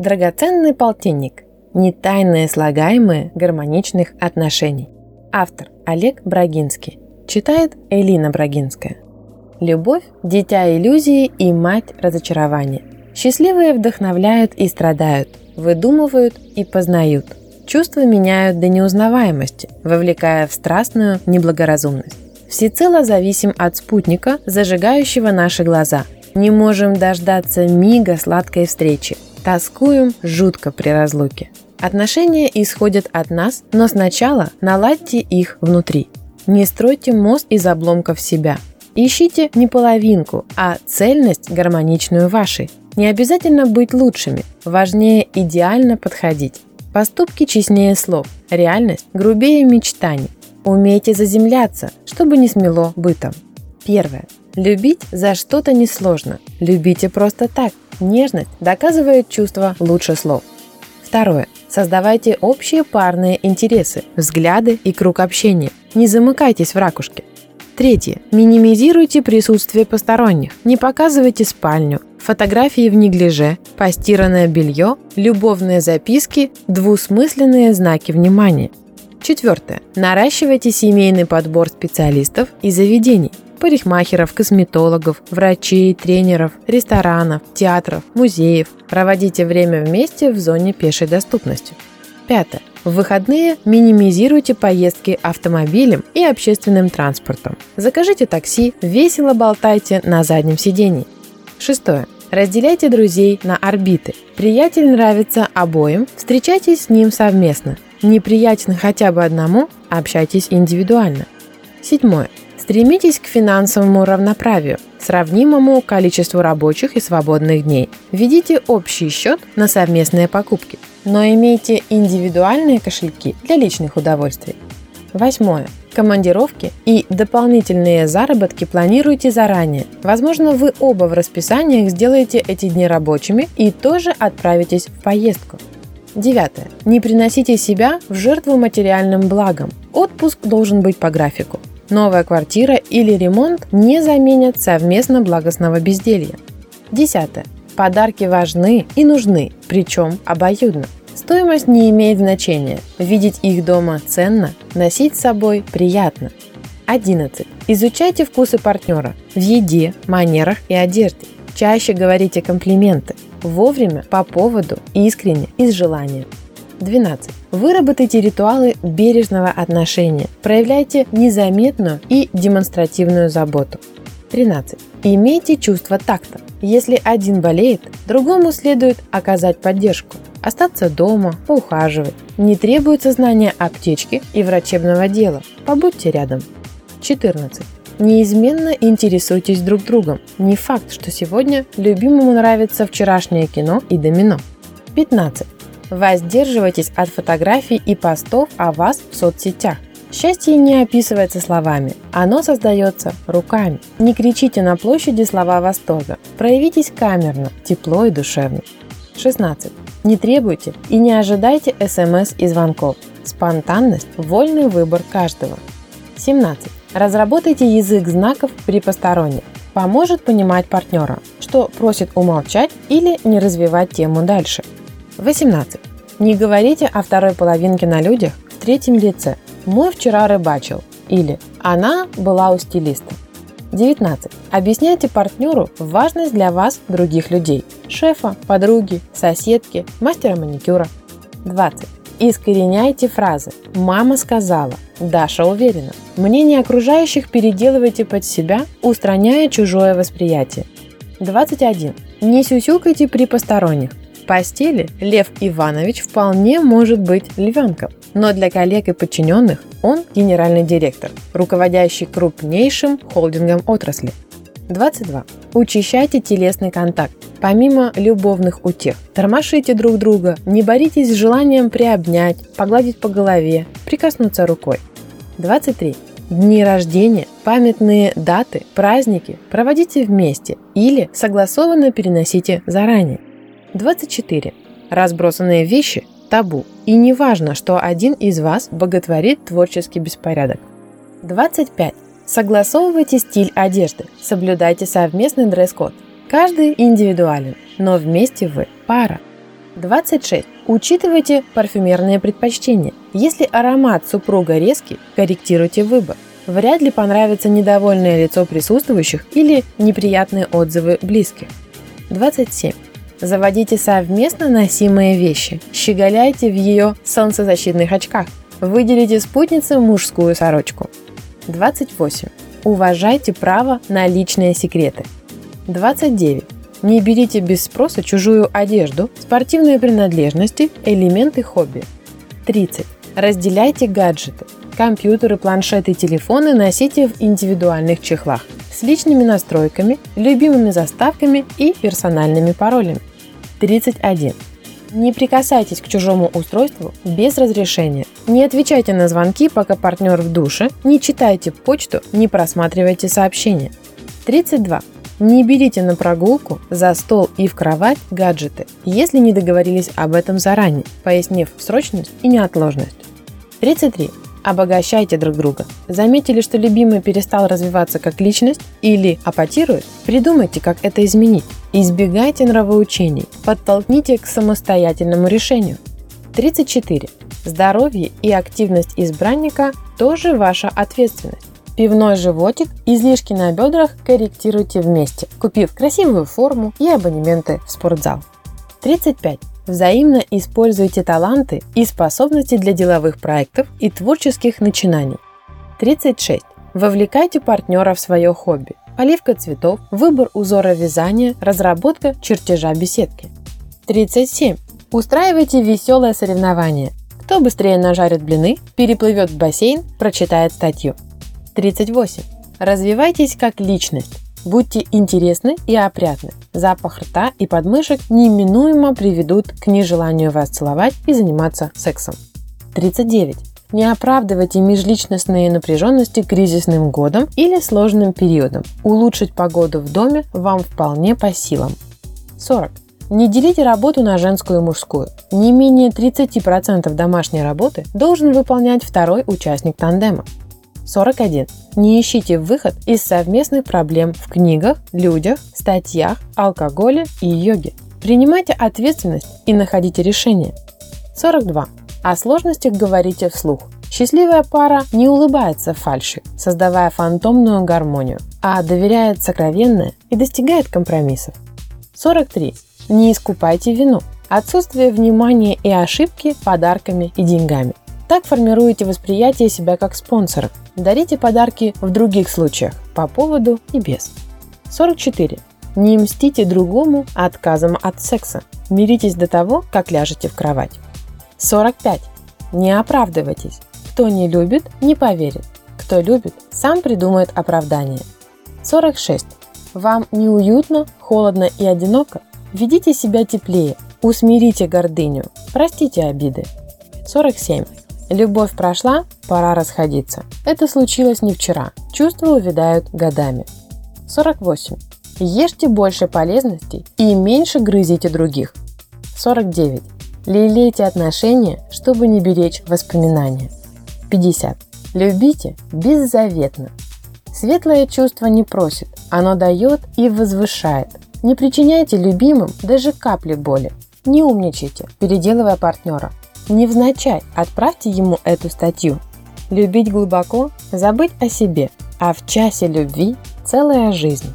Драгоценный полтинник. Не тайное слагаемое гармоничных отношений. Автор Олег Брагинский. Читает Элина Брагинская. Любовь – дитя иллюзии и мать разочарования. Счастливые вдохновляют и страдают, выдумывают и познают. Чувства меняют до неузнаваемости, вовлекая в страстную неблагоразумность. Всецело зависим от спутника, зажигающего наши глаза. Не можем дождаться мига сладкой встречи. Тоскуем жутко при разлуке. Отношения исходят от нас, но сначала наладьте их внутри. Не стройте мост из обломков себя. Ищите не половинку, а цельность гармоничную вашей. Не обязательно быть лучшими, важнее идеально подходить. Поступки честнее слов, реальность грубее мечтаний. Умейте заземляться, чтобы не смело бытом. Первое. Любить за что-то несложно. Любите просто так. Нежность доказывает чувство лучше слов. Второе. Создавайте общие парные интересы, взгляды и круг общения. Не замыкайтесь в ракушке. Третье. Минимизируйте присутствие посторонних. Не показывайте спальню, фотографии в неглиже, постиранное белье, любовные записки, двусмысленные знаки внимания. Четвертое. Наращивайте семейный подбор специалистов и заведений парикмахеров, косметологов, врачей, тренеров, ресторанов, театров, музеев. Проводите время вместе в зоне пешей доступности. Пятое. В выходные минимизируйте поездки автомобилем и общественным транспортом. Закажите такси, весело болтайте на заднем сидении. Шестое. Разделяйте друзей на орбиты. Приятель нравится обоим, встречайтесь с ним совместно. Неприятен хотя бы одному, общайтесь индивидуально. Седьмое. Стремитесь к финансовому равноправию, сравнимому количеству рабочих и свободных дней. Введите общий счет на совместные покупки – но имейте индивидуальные кошельки для личных удовольствий. Восьмое. Командировки и дополнительные заработки планируйте заранее. Возможно, вы оба в расписаниях сделаете эти дни рабочими и тоже отправитесь в поездку. Девятое. Не приносите себя в жертву материальным благам. Отпуск должен быть по графику. Новая квартира или ремонт не заменят совместно благостного безделья. Десятое. Подарки важны и нужны, причем обоюдно. Стоимость не имеет значения. Видеть их дома ценно, носить с собой приятно. 11. Изучайте вкусы партнера в еде, манерах и одежде. Чаще говорите комплименты. Вовремя, по поводу, искренне, из желания. 12. Выработайте ритуалы бережного отношения. Проявляйте незаметную и демонстративную заботу. 13. Имейте чувство такта. Если один болеет, другому следует оказать поддержку. Остаться дома, поухаживать. Не требуется знания аптечки и врачебного дела. Побудьте рядом. 14. Неизменно интересуйтесь друг другом. Не факт, что сегодня любимому нравится вчерашнее кино и домино. 15. Воздерживайтесь от фотографий и постов о вас в соцсетях. Счастье не описывается словами, оно создается руками. Не кричите на площади слова восторга, проявитесь камерно, тепло и душевно. 16. Не требуйте и не ожидайте смс и звонков. Спонтанность – вольный выбор каждого. 17. Разработайте язык знаков при посторонних. Поможет понимать партнера, что просит умолчать или не развивать тему дальше. 18. Не говорите о второй половинке на людях в третьем лице – «Мой вчера рыбачил» или «Она была у стилиста». 19. Объясняйте партнеру важность для вас других людей – шефа, подруги, соседки, мастера маникюра. 20. Искореняйте фразы «Мама сказала», «Даша уверена». Мнение окружающих переделывайте под себя, устраняя чужое восприятие. 21. Не сюсюкайте при посторонних. Постели Лев Иванович вполне может быть львенком но для коллег и подчиненных он генеральный директор, руководящий крупнейшим холдингом отрасли. 22. Учащайте телесный контакт. Помимо любовных утех, тормошите друг друга, не боритесь с желанием приобнять, погладить по голове, прикоснуться рукой. 23. Дни рождения, памятные даты, праздники проводите вместе или согласованно переносите заранее. 24. Разбросанные вещи табу. И не важно, что один из вас боготворит творческий беспорядок. 25. Согласовывайте стиль одежды, соблюдайте совместный дресс-код. Каждый индивидуален, но вместе вы пара. 26. Учитывайте парфюмерные предпочтения. Если аромат супруга резкий, корректируйте выбор. Вряд ли понравится недовольное лицо присутствующих или неприятные отзывы близких. 27. Заводите совместно носимые вещи. Щеголяйте в ее солнцезащитных очках. Выделите спутнице мужскую сорочку. 28. Уважайте право на личные секреты. 29. Не берите без спроса чужую одежду, спортивные принадлежности, элементы хобби. 30. Разделяйте гаджеты. Компьютеры, планшеты телефоны носите в индивидуальных чехлах с личными настройками, любимыми заставками и персональными паролями. 31. Не прикасайтесь к чужому устройству без разрешения. Не отвечайте на звонки, пока партнер в душе, не читайте почту, не просматривайте сообщения. 32. Не берите на прогулку, за стол и в кровать гаджеты, если не договорились об этом заранее, пояснив срочность и неотложность. 33. Обогащайте друг друга. Заметили, что любимый перестал развиваться как личность или апатирует? Придумайте, как это изменить. Избегайте нравоучений. Подтолкните к самостоятельному решению. 34. Здоровье и активность избранника тоже ваша ответственность. Пивной животик, излишки на бедрах корректируйте вместе, купив красивую форму и абонементы в спортзал. 35. Взаимно используйте таланты и способности для деловых проектов и творческих начинаний. 36. Вовлекайте партнера в свое хобби. Поливка цветов, выбор узора вязания, разработка чертежа беседки. 37. Устраивайте веселое соревнование. Кто быстрее нажарит блины, переплывет в бассейн, прочитает статью. 38. Развивайтесь как личность. Будьте интересны и опрятны. Запах рта и подмышек неминуемо приведут к нежеланию вас целовать и заниматься сексом. 39. Не оправдывайте межличностные напряженности кризисным годом или сложным периодом. Улучшить погоду в доме вам вполне по силам. 40. Не делите работу на женскую и мужскую. Не менее 30% домашней работы должен выполнять второй участник тандема. 41. Не ищите выход из совместных проблем в книгах, людях, статьях, алкоголе и йоге. Принимайте ответственность и находите решение. 42. О сложностях говорите вслух. Счастливая пара не улыбается фальши, создавая фантомную гармонию, а доверяет сокровенное и достигает компромиссов. 43. Не искупайте вину. Отсутствие внимания и ошибки подарками и деньгами. Так формируете восприятие себя как спонсора. Дарите подарки в других случаях, по поводу и без. 44. Не мстите другому отказом от секса. Миритесь до того, как ляжете в кровать. 45. Не оправдывайтесь. Кто не любит, не поверит. Кто любит, сам придумает оправдание. 46. Вам неуютно, холодно и одиноко? Ведите себя теплее, усмирите гордыню, простите обиды. 47. Любовь прошла, пора расходиться. Это случилось не вчера. Чувства увядают годами. 48. Ешьте больше полезностей и меньше грызите других. 49. Лелейте отношения, чтобы не беречь воспоминания. 50. Любите беззаветно. Светлое чувство не просит, оно дает и возвышает. Не причиняйте любимым даже капли боли. Не умничайте, переделывая партнера. Невзначай отправьте ему эту статью. Любить глубоко, забыть о себе, а в часе любви целая жизнь.